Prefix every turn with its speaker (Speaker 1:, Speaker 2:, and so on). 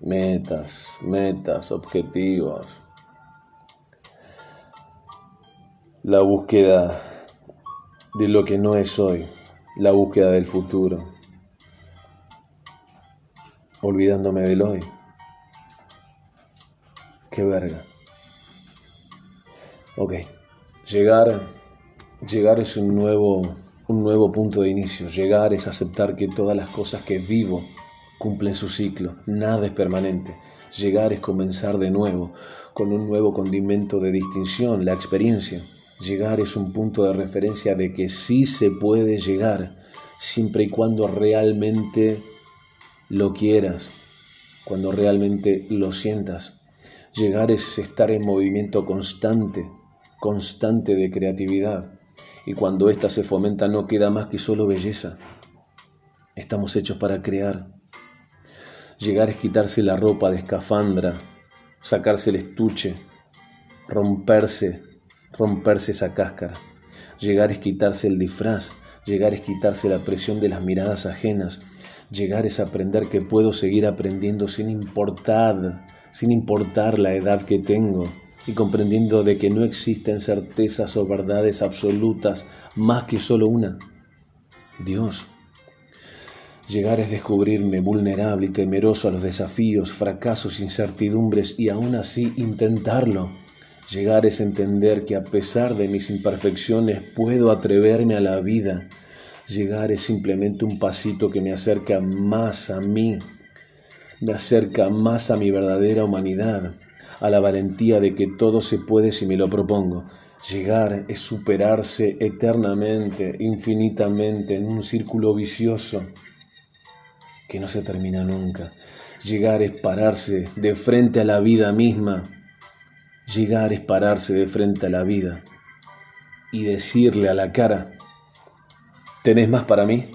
Speaker 1: metas, metas, objetivos. La búsqueda de lo que no es hoy, la búsqueda del futuro, olvidándome del hoy. Qué verga. Ok, llegar, llegar es un nuevo, un nuevo punto de inicio. Llegar es aceptar que todas las cosas que vivo cumplen su ciclo. Nada es permanente. Llegar es comenzar de nuevo, con un nuevo condimento de distinción, la experiencia. Llegar es un punto de referencia de que sí se puede llegar, siempre y cuando realmente lo quieras, cuando realmente lo sientas. Llegar es estar en movimiento constante, constante de creatividad. Y cuando ésta se fomenta no queda más que solo belleza. Estamos hechos para crear. Llegar es quitarse la ropa de escafandra, sacarse el estuche, romperse, romperse esa cáscara. Llegar es quitarse el disfraz, llegar es quitarse la presión de las miradas ajenas. Llegar es aprender que puedo seguir aprendiendo sin importar sin importar la edad que tengo, y comprendiendo de que no existen certezas o verdades absolutas más que solo una, Dios. Llegar es descubrirme vulnerable y temeroso a los desafíos, fracasos, incertidumbres y aún así intentarlo. Llegar es entender que a pesar de mis imperfecciones puedo atreverme a la vida. Llegar es simplemente un pasito que me acerca más a mí me acerca más a mi verdadera humanidad, a la valentía de que todo se puede si me lo propongo. Llegar es superarse eternamente, infinitamente, en un círculo vicioso que no se termina nunca. Llegar es pararse de frente a la vida misma. Llegar es pararse de frente a la vida y decirle a la cara, ¿tenés más para mí?